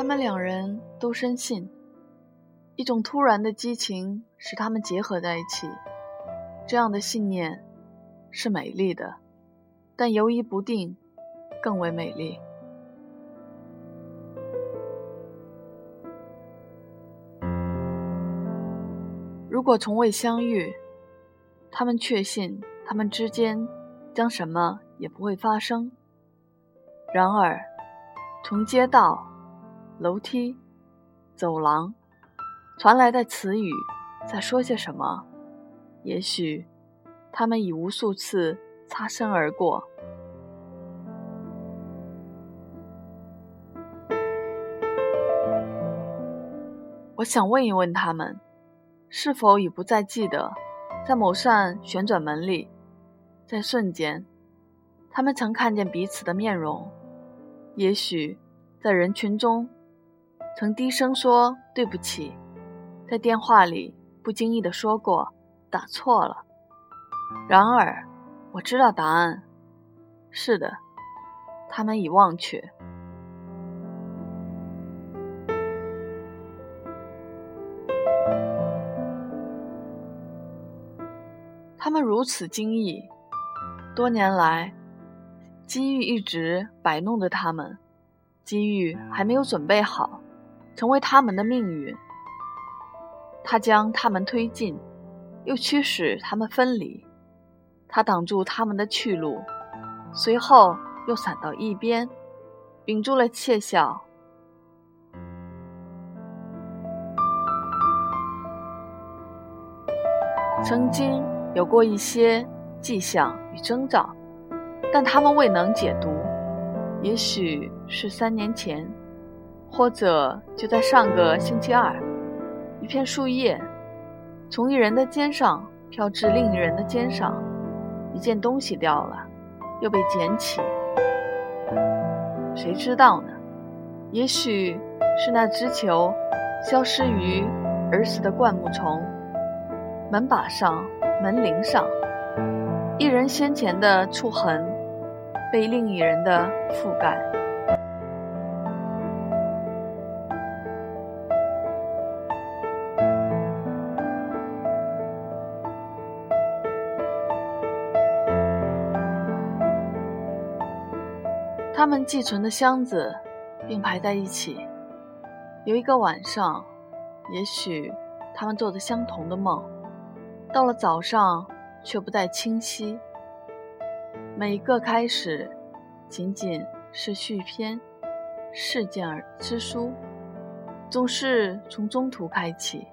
他们两人都深信，一种突然的激情使他们结合在一起。这样的信念是美丽的，但犹疑不定更为美丽。如果从未相遇，他们确信他们之间将什么也不会发生。然而，从街道、楼梯、走廊传来的词语在说些什么？也许，他们已无数次擦身而过。我想问一问他们，是否已不再记得，在某扇旋转门里，在瞬间，他们曾看见彼此的面容？也许，在人群中，曾低声说对不起，在电话里不经意的说过。打错了。然而，我知道答案。是的，他们已忘却。他们如此惊异，多年来，机遇一直摆弄着他们，机遇还没有准备好，成为他们的命运。他将他们推进。又驱使他们分离，他挡住他们的去路，随后又散到一边，屏住了窃笑。曾经有过一些迹象与征兆，但他们未能解读。也许是三年前，或者就在上个星期二，一片树叶。从一人的肩上飘至另一人的肩上，一件东西掉了，又被捡起。谁知道呢？也许是那只球消失于儿时的灌木丛、门把上、门铃上，一人先前的触痕被另一人的覆盖。他们寄存的箱子并排在一起。有一个晚上，也许他们做着相同的梦，到了早上却不再清晰。每一个开始，仅仅是续篇，事件而之书，总是从中途开启。